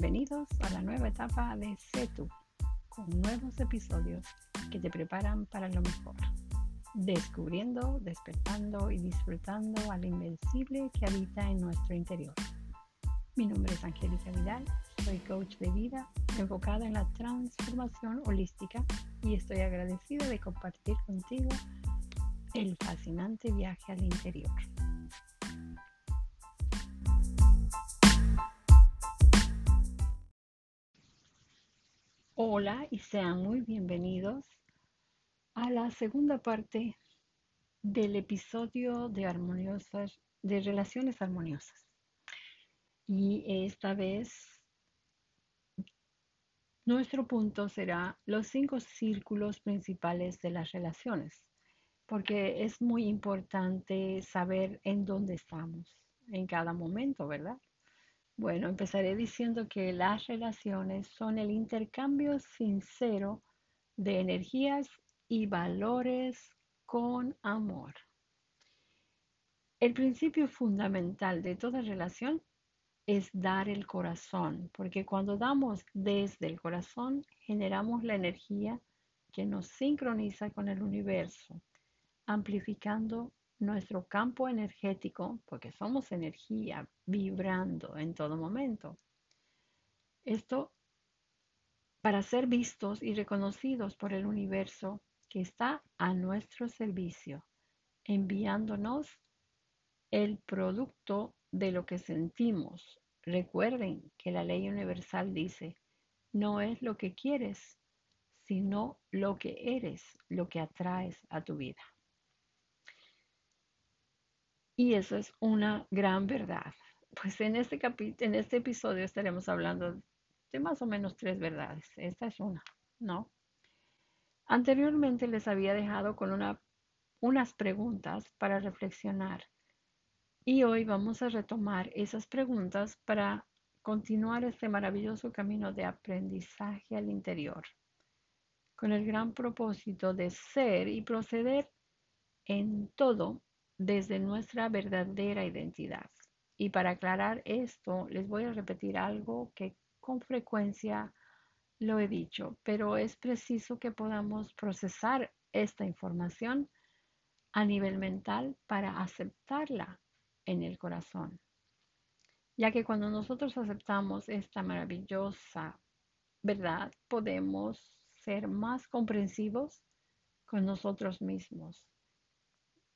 Bienvenidos a la nueva etapa de CETU, con nuevos episodios que te preparan para lo mejor, descubriendo, despertando y disfrutando al invencible que habita en nuestro interior. Mi nombre es Angélica Vidal, soy coach de vida enfocada en la transformación holística y estoy agradecida de compartir contigo el fascinante viaje al interior. Hola y sean muy bienvenidos a la segunda parte del episodio de armoniosas de relaciones armoniosas. Y esta vez nuestro punto será los cinco círculos principales de las relaciones, porque es muy importante saber en dónde estamos en cada momento, ¿verdad? Bueno, empezaré diciendo que las relaciones son el intercambio sincero de energías y valores con amor. El principio fundamental de toda relación es dar el corazón, porque cuando damos desde el corazón generamos la energía que nos sincroniza con el universo, amplificando nuestro campo energético, porque somos energía vibrando en todo momento. Esto para ser vistos y reconocidos por el universo que está a nuestro servicio, enviándonos el producto de lo que sentimos. Recuerden que la ley universal dice, no es lo que quieres, sino lo que eres, lo que atraes a tu vida. Y eso es una gran verdad. Pues en este, en este episodio estaremos hablando de más o menos tres verdades. Esta es una, ¿no? Anteriormente les había dejado con una, unas preguntas para reflexionar. Y hoy vamos a retomar esas preguntas para continuar este maravilloso camino de aprendizaje al interior, con el gran propósito de ser y proceder en todo desde nuestra verdadera identidad. Y para aclarar esto, les voy a repetir algo que con frecuencia lo he dicho, pero es preciso que podamos procesar esta información a nivel mental para aceptarla en el corazón. Ya que cuando nosotros aceptamos esta maravillosa verdad, podemos ser más comprensivos con nosotros mismos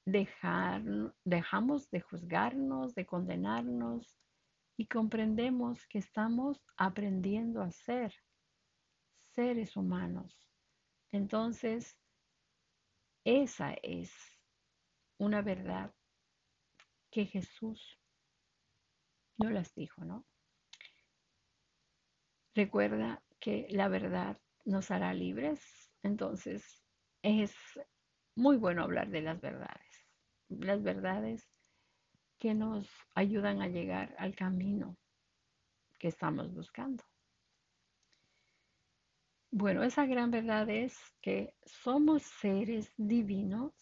dejar, dejamos de juzgarnos, de condenarnos y comprendemos que estamos aprendiendo a ser seres humanos. Entonces, esa es una verdad que Jesús no las dijo, ¿no? Recuerda que la verdad nos hará libres, entonces es muy bueno hablar de las verdades las verdades que nos ayudan a llegar al camino que estamos buscando. Bueno, esa gran verdad es que somos seres divinos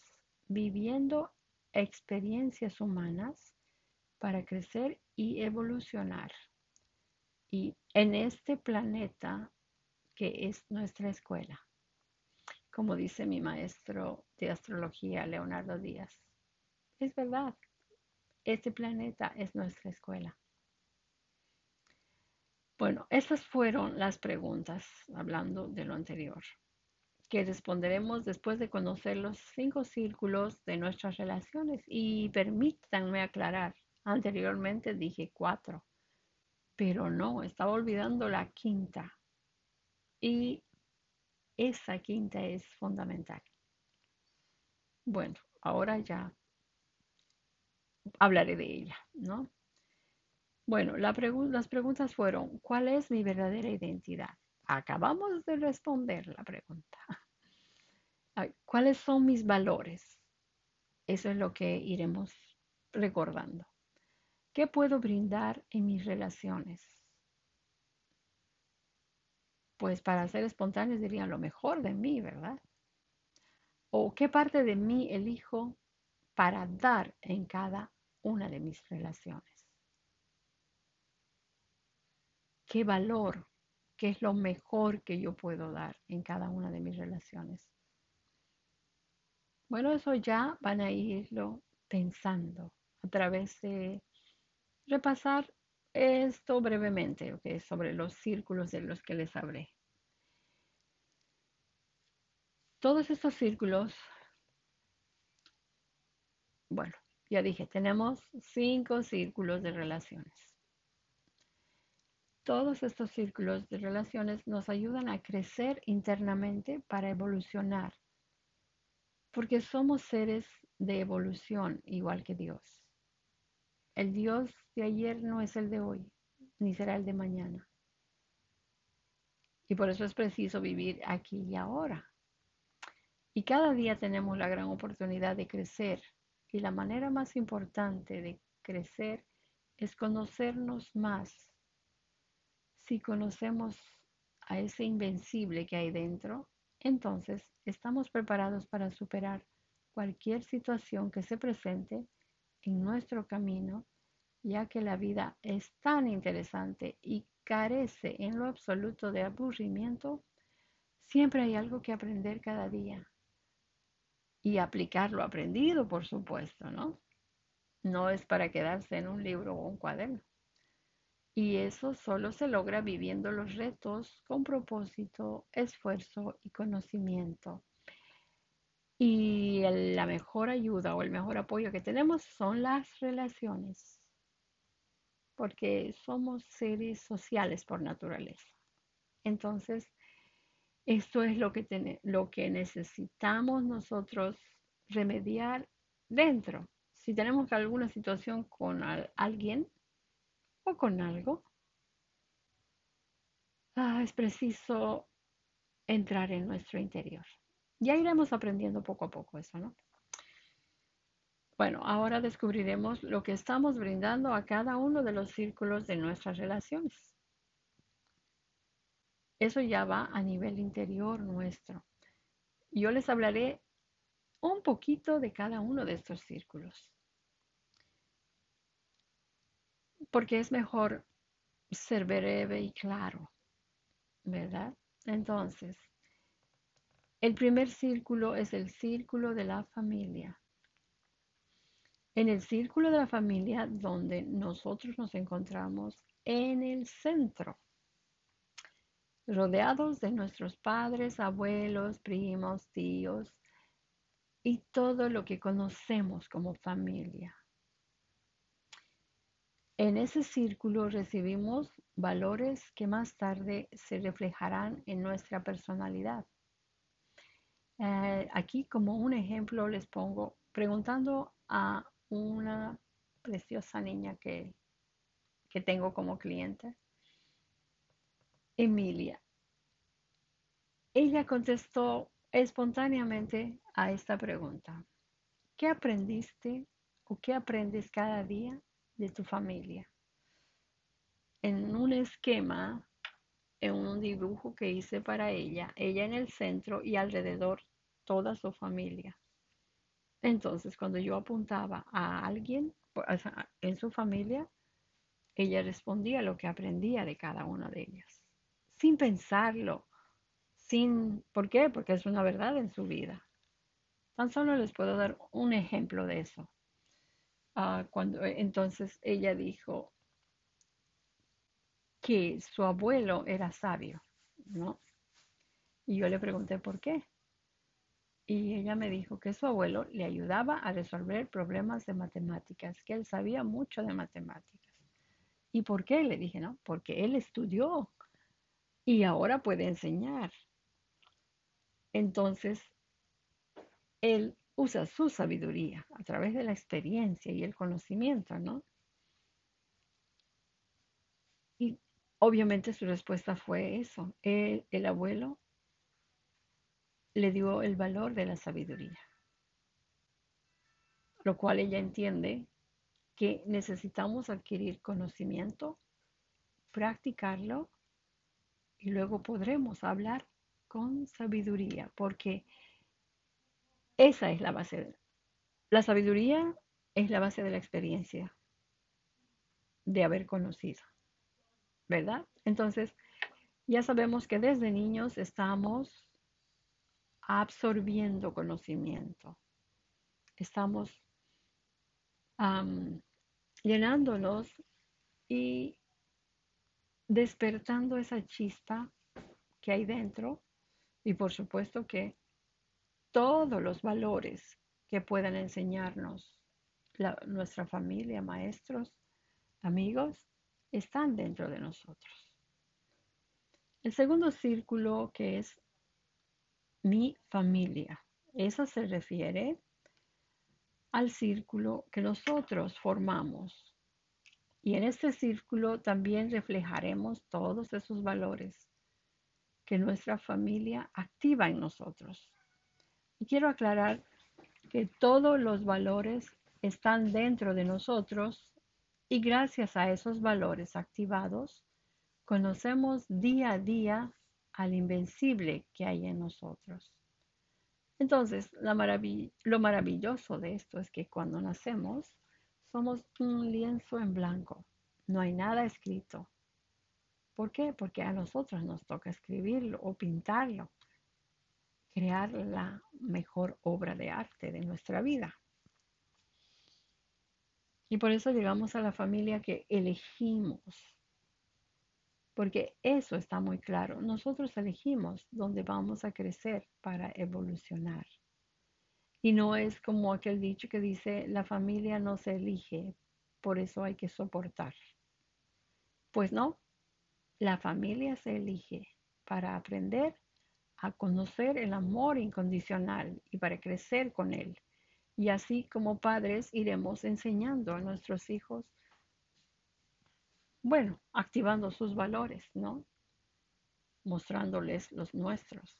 viviendo experiencias humanas para crecer y evolucionar. Y en este planeta que es nuestra escuela, como dice mi maestro de astrología, Leonardo Díaz. Es verdad, este planeta es nuestra escuela. Bueno, esas fueron las preguntas, hablando de lo anterior, que responderemos después de conocer los cinco círculos de nuestras relaciones. Y permítanme aclarar, anteriormente dije cuatro, pero no, estaba olvidando la quinta. Y esa quinta es fundamental. Bueno, ahora ya hablaré de ella, ¿no? Bueno, las preguntas fueron, ¿cuál es mi verdadera identidad? Acabamos de responder la pregunta. ¿Cuáles son mis valores? Eso es lo que iremos recordando. ¿Qué puedo brindar en mis relaciones? Pues para ser espontáneos diría lo mejor de mí, ¿verdad? ¿O qué parte de mí elijo para dar en cada una de mis relaciones. qué valor, qué es lo mejor que yo puedo dar en cada una de mis relaciones. Bueno, eso ya van a irlo pensando a través de repasar esto brevemente, sobre los círculos de los que les hablé. Todos estos círculos, bueno, ya dije, tenemos cinco círculos de relaciones. Todos estos círculos de relaciones nos ayudan a crecer internamente para evolucionar, porque somos seres de evolución igual que Dios. El Dios de ayer no es el de hoy, ni será el de mañana. Y por eso es preciso vivir aquí y ahora. Y cada día tenemos la gran oportunidad de crecer. Y la manera más importante de crecer es conocernos más. Si conocemos a ese invencible que hay dentro, entonces estamos preparados para superar cualquier situación que se presente en nuestro camino, ya que la vida es tan interesante y carece en lo absoluto de aburrimiento, siempre hay algo que aprender cada día y aplicar lo aprendido, por supuesto, ¿no? No es para quedarse en un libro o un cuaderno. Y eso solo se logra viviendo los retos con propósito, esfuerzo y conocimiento. Y la mejor ayuda o el mejor apoyo que tenemos son las relaciones, porque somos seres sociales por naturaleza. Entonces, esto es lo que, lo que necesitamos nosotros remediar dentro. Si tenemos alguna situación con alguien o con algo, ah, es preciso entrar en nuestro interior. Ya iremos aprendiendo poco a poco eso, ¿no? Bueno, ahora descubriremos lo que estamos brindando a cada uno de los círculos de nuestras relaciones. Eso ya va a nivel interior nuestro. Yo les hablaré un poquito de cada uno de estos círculos. Porque es mejor ser breve y claro, ¿verdad? Entonces, el primer círculo es el círculo de la familia. En el círculo de la familia donde nosotros nos encontramos en el centro rodeados de nuestros padres, abuelos, primos, tíos y todo lo que conocemos como familia. En ese círculo recibimos valores que más tarde se reflejarán en nuestra personalidad. Eh, aquí como un ejemplo les pongo preguntando a una preciosa niña que, que tengo como cliente Emilia. Ella contestó espontáneamente a esta pregunta. ¿Qué aprendiste o qué aprendes cada día de tu familia? En un esquema, en un dibujo que hice para ella, ella en el centro y alrededor toda su familia. Entonces, cuando yo apuntaba a alguien en su familia, ella respondía lo que aprendía de cada una de ellas sin pensarlo, sin, ¿por qué? Porque es una verdad en su vida. Tan solo les puedo dar un ejemplo de eso. Ah, cuando entonces ella dijo que su abuelo era sabio, ¿no? Y yo le pregunté por qué. Y ella me dijo que su abuelo le ayudaba a resolver problemas de matemáticas, que él sabía mucho de matemáticas. ¿Y por qué? Le dije, ¿no? Porque él estudió y ahora puede enseñar. Entonces, él usa su sabiduría a través de la experiencia y el conocimiento, ¿no? Y obviamente su respuesta fue eso. El, el abuelo le dio el valor de la sabiduría, lo cual ella entiende que necesitamos adquirir conocimiento, practicarlo y luego podremos hablar con sabiduría, porque esa es la base. La sabiduría es la base de la experiencia, de haber conocido. ¿verdad? Entonces, ya sabemos que desde niños estamos absorbiendo conocimiento, estamos llenándonos y despertando esa chispa que hay dentro y por supuesto que todos los valores que puedan enseñarnos nuestra familia, maestros, amigos, están dentro de nosotros. El segundo círculo que es mi familia. Esa se refiere al círculo que nosotros formamos. Y en este círculo también reflejaremos todos esos valores que nuestra familia activa en nosotros. Y quiero aclarar que todos los valores están dentro de nosotros y gracias a esos valores activados, conocemos día a día al invencible que hay en nosotros. Entonces, lo maravilloso de esto es que cuando nacemos, somos un lienzo en blanco. No hay nada escrito. ¿Por qué? Porque a nosotros nos toca escribirlo o pintarlo, crear la mejor obra de arte de nuestra vida. Y por eso llegamos a la familia que elegimos. Porque eso está muy claro. Nosotros elegimos dónde vamos a crecer para evolucionar. Y no es como aquel dicho que dice, la familia no se elige, por eso hay que soportar. Pues no, la familia se elige para aprender a conocer el amor incondicional y para crecer con él y así como padres iremos enseñando a nuestros hijos, bueno, activando sus valores, ¿no? Mostrándoles los nuestros,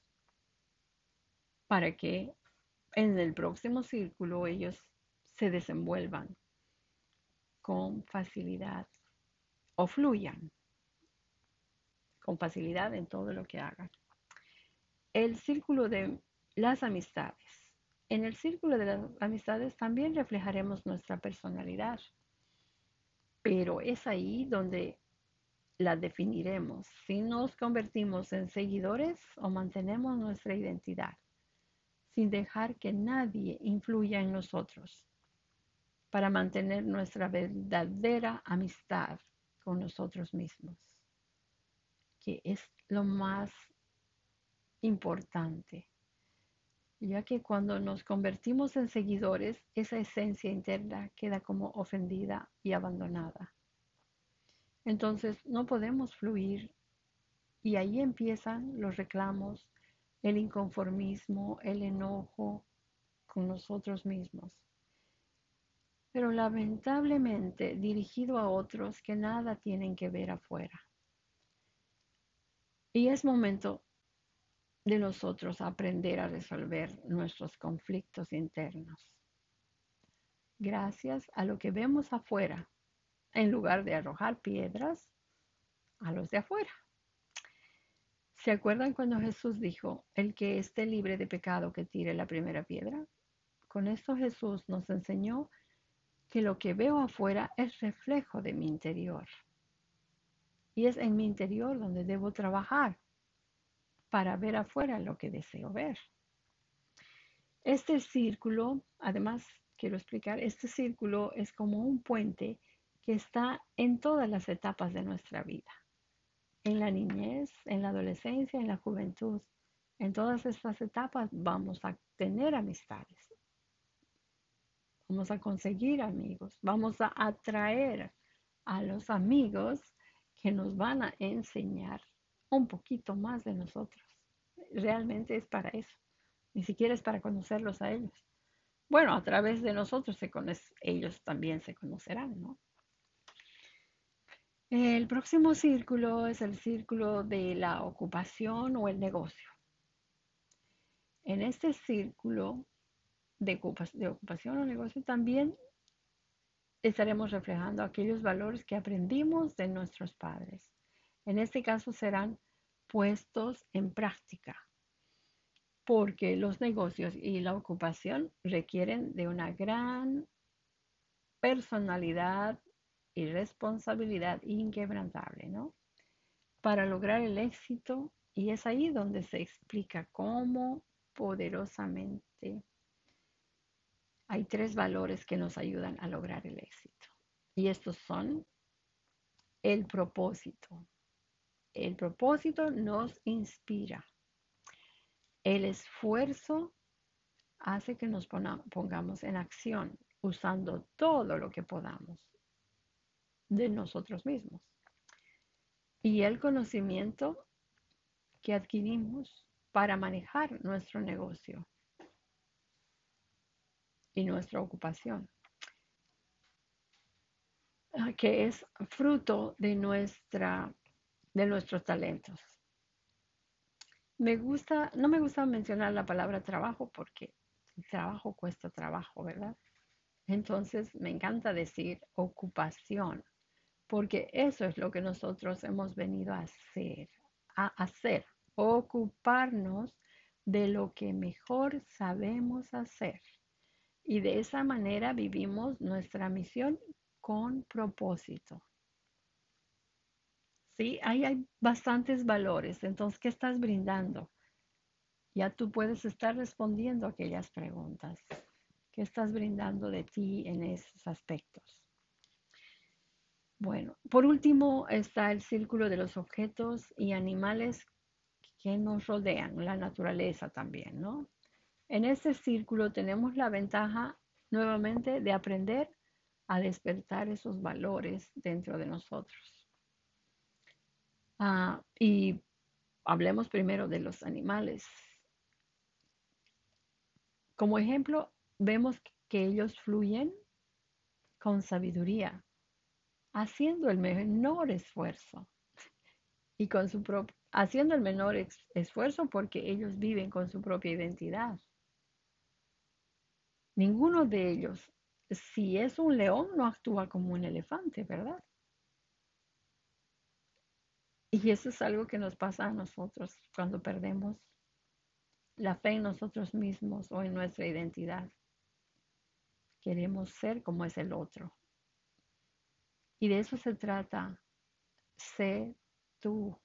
para que en el próximo círculo ellos se desenvuelvan con facilidad o fluyan con facilidad en todo lo que hagan. El círculo de las amistades. En el círculo de las amistades también reflejaremos nuestra personalidad, pero es ahí donde la definiremos, si nos convertimos en seguidores o mantenemos nuestra identidad, sin dejar que nadie influya en nosotros, para mantener nuestra verdadera amistad con nosotros mismos, que es lo más importante ya que cuando nos convertimos en seguidores, esa esencia interna queda como ofendida y abandonada. Entonces no podemos fluir y ahí empiezan los reclamos, el inconformismo, el enojo con nosotros mismos. Pero lamentablemente dirigido a otros que nada tienen que ver afuera. Y es momento de nosotros aprender a resolver nuestros conflictos internos. Gracias a lo que vemos afuera, en lugar de arrojar piedras a los de afuera. ¿Se acuerdan cuando Jesús dijo, el que esté libre de pecado que tire la primera piedra? Con esto Jesús nos enseñó que lo que veo afuera es reflejo de mi interior. Y es en mi interior donde debo trabajar para ver afuera lo que deseo ver. Este círculo, además, quiero explicar, este círculo es como un puente que está en todas las etapas de nuestra vida. En la niñez, en la adolescencia, en la juventud. En todas estas etapas vamos a tener amistades. Vamos a conseguir amigos. Vamos a atraer a los amigos que nos van a enseñar un poquito más de nosotros realmente es para eso. Ni siquiera es para conocerlos a ellos. Bueno, a través de nosotros se ellos también se conocerán, ¿no? El próximo círculo es el círculo de la ocupación o el negocio. En este círculo de, ocupación o negocio también estaremos reflejando aquellos valores que aprendimos de nuestros padres. En este caso serán puestos en práctica, porque los negocios y la ocupación requieren de una gran personalidad y responsabilidad inquebrantable, ¿no? para lograr el éxito y es ahí donde se explica cómo poderosamente hay tres valores que nos ayudan a lograr el éxito. Y estos son el propósito. El propósito nos inspira. El esfuerzo hace que nos pongamos en acción usando todo lo que podamos de nosotros mismos. Y el conocimiento que adquirimos para manejar nuestro negocio y nuestra ocupación, ah, que es fruto de, nuestra, de nuestros talentos. Me gusta, no me gusta mencionar la palabra trabajo porque el trabajo cuesta trabajo, ¿verdad? Entonces me encanta decir ocupación, porque eso es lo que nosotros hemos venido a hacer, a hacer, ocuparnos de lo que mejor sabemos hacer. Y de esa manera vivimos nuestra misión con propósito. Sí, ahí hay bastantes valores. Entonces, ¿qué estás brindando? Ya tú puedes estar respondiendo aquellas preguntas. ¿Qué estás brindando de ti en esos aspectos? Bueno, por último está el círculo de los objetos y animales que nos rodean, la naturaleza también, ¿no? En este círculo tenemos la ventaja nuevamente de aprender a despertar esos valores dentro de nosotros. Ah, y hablemos primero de los animales. Como ejemplo, vemos que ellos fluyen con sabiduría, haciendo el menor esfuerzo y con su haciendo el menor esfuerzo porque ellos viven con su propia identidad. Ninguno de ellos, si es un león, no actúa como un elefante, ¿verdad? Y eso es algo que nos pasa a nosotros cuando perdemos la fe en nosotros mismos o en nuestra identidad. Queremos ser como es el otro. Y de eso se trata. Sé tú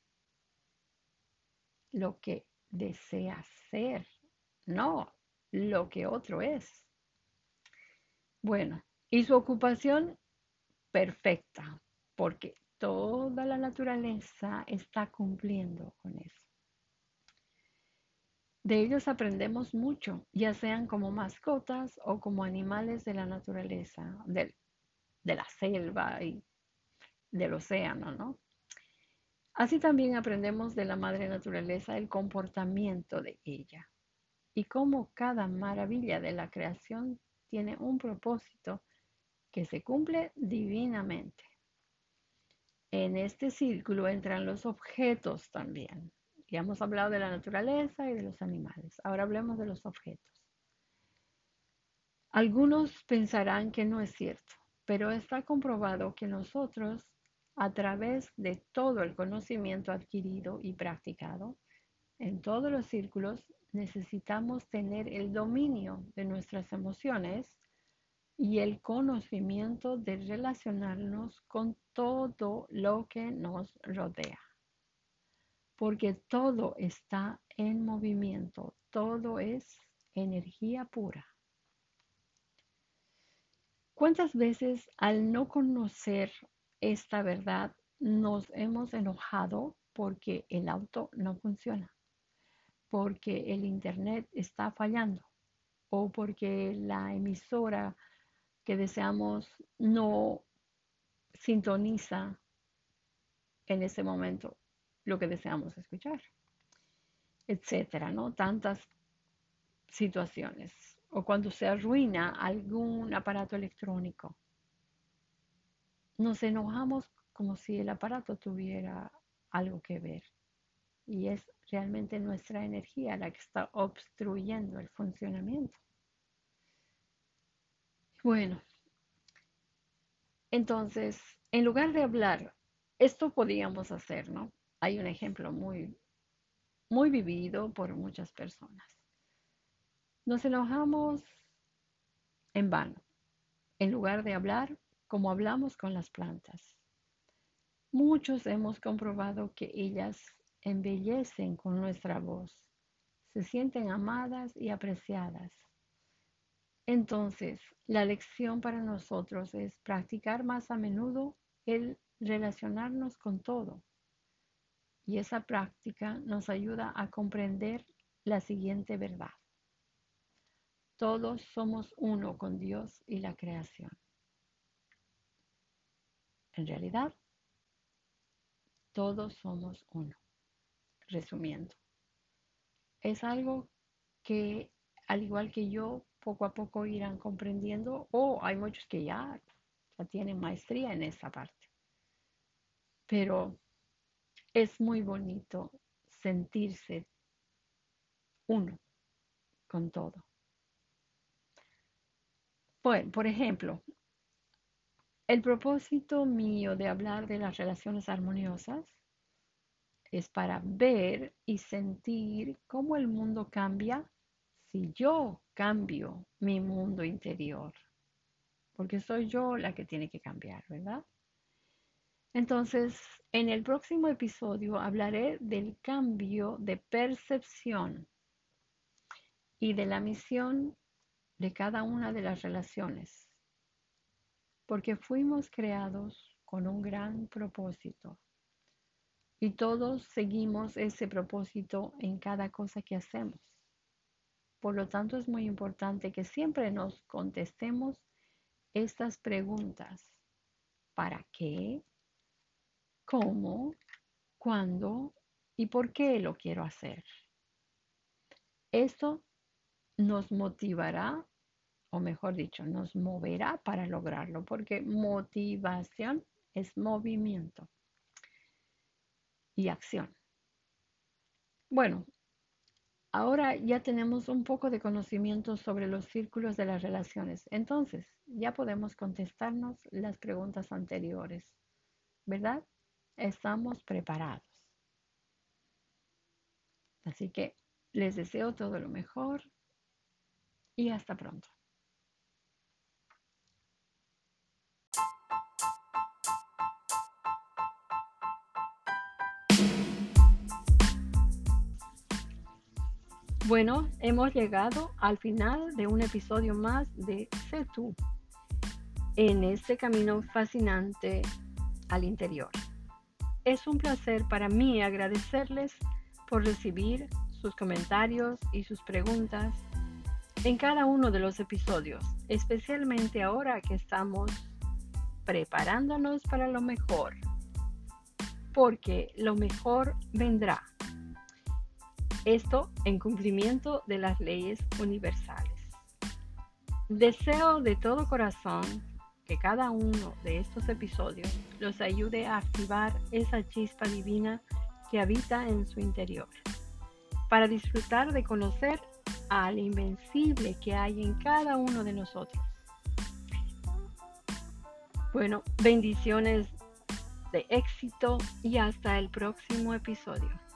lo que deseas ser, no lo que otro es. Bueno, y su ocupación perfecta, porque toda la naturaleza está cumpliendo con eso. De ellos aprendemos mucho, ya sean como mascotas o como animales de la naturaleza, de, de la selva y del océano, ¿no? Así también aprendemos de la madre naturaleza el comportamiento de ella y cómo cada maravilla de la creación tiene un propósito que se cumple divinamente. En este círculo entran los objetos también. Ya hemos hablado de la naturaleza y de los animales. Ahora hablemos de los objetos. Algunos pensarán que no es cierto, pero está comprobado que nosotros, a través de todo el conocimiento adquirido y practicado, en todos los círculos necesitamos tener el dominio de nuestras emociones y el conocimiento de relacionarnos con todo lo que nos rodea. Porque todo está en movimiento, todo es energía pura. ¿Cuántas veces al no conocer esta verdad nos hemos enojado porque el auto no funciona? porque el Internet está fallando o porque la emisora que deseamos no sintoniza en ese momento lo que deseamos escuchar, etcétera, ¿no? Tantas situaciones. O cuando se arruina algún aparato electrónico. Nos enojamos como si el aparato tuviera algo que ver. Y es realmente nuestra energía la que está obstruyendo el funcionamiento. Bueno, entonces, en lugar de hablar, esto podríamos hacer, ¿no? Hay un ejemplo muy, muy vivido por muchas personas. Nos enojamos en vano, en lugar de hablar como hablamos con las plantas. Muchos hemos comprobado que ellas embellecen con nuestra voz, se sienten amadas y apreciadas. Entonces, la lección para nosotros es practicar más a menudo el relacionarnos con todo. Y esa práctica nos ayuda a comprender la siguiente verdad. Todos somos uno con Dios y la creación. En realidad, todos somos uno. Resumiendo, es algo que, al igual que yo, poco a poco irán comprendiendo, o hay muchos que ya, ya tienen maestría en esa parte. Pero es muy bonito sentirse uno con todo. Bueno, por ejemplo, el propósito mío de hablar de las relaciones armoniosas es para ver y sentir cómo el mundo cambia si yo cambio mi mundo interior. Porque soy yo la que tiene que cambiar, ¿verdad? Entonces, en el próximo episodio hablaré del cambio de percepción y de la misión de cada una de las relaciones porque fuimos creados con un gran propósito y todos seguimos ese propósito en cada cosa que hacemos. Por lo tanto, es muy importante que siempre nos contestemos estas preguntas. ¿Para qué? ¿Cómo? ¿Cuándo? ¿Y por qué lo quiero hacer? Esto nos motivará o mejor dicho, nos moverá para lograrlo, porque motivación es movimiento y acción. Bueno, ahora ya tenemos un poco de conocimiento sobre los círculos de las relaciones, entonces ya podemos contestarnos las preguntas anteriores, ¿verdad? Estamos preparados. Así que les deseo todo lo mejor y hasta pronto. Bueno, hemos llegado al final de un episodio más de Sé en este camino fascinante al interior. Es un placer para mí agradecerles por recibir sus comentarios y sus preguntas en cada uno de los episodios, especialmente ahora que estamos preparándonos para lo mejor, porque lo mejor vendrá. Esto en cumplimiento de las leyes universales. Deseo de todo corazón que cada uno de estos episodios los ayude a activar esa chispa divina que habita en su interior, para disfrutar de conocer al invencible que hay en cada uno de nosotros. Bueno, bendiciones de éxito y hasta el próximo episodio.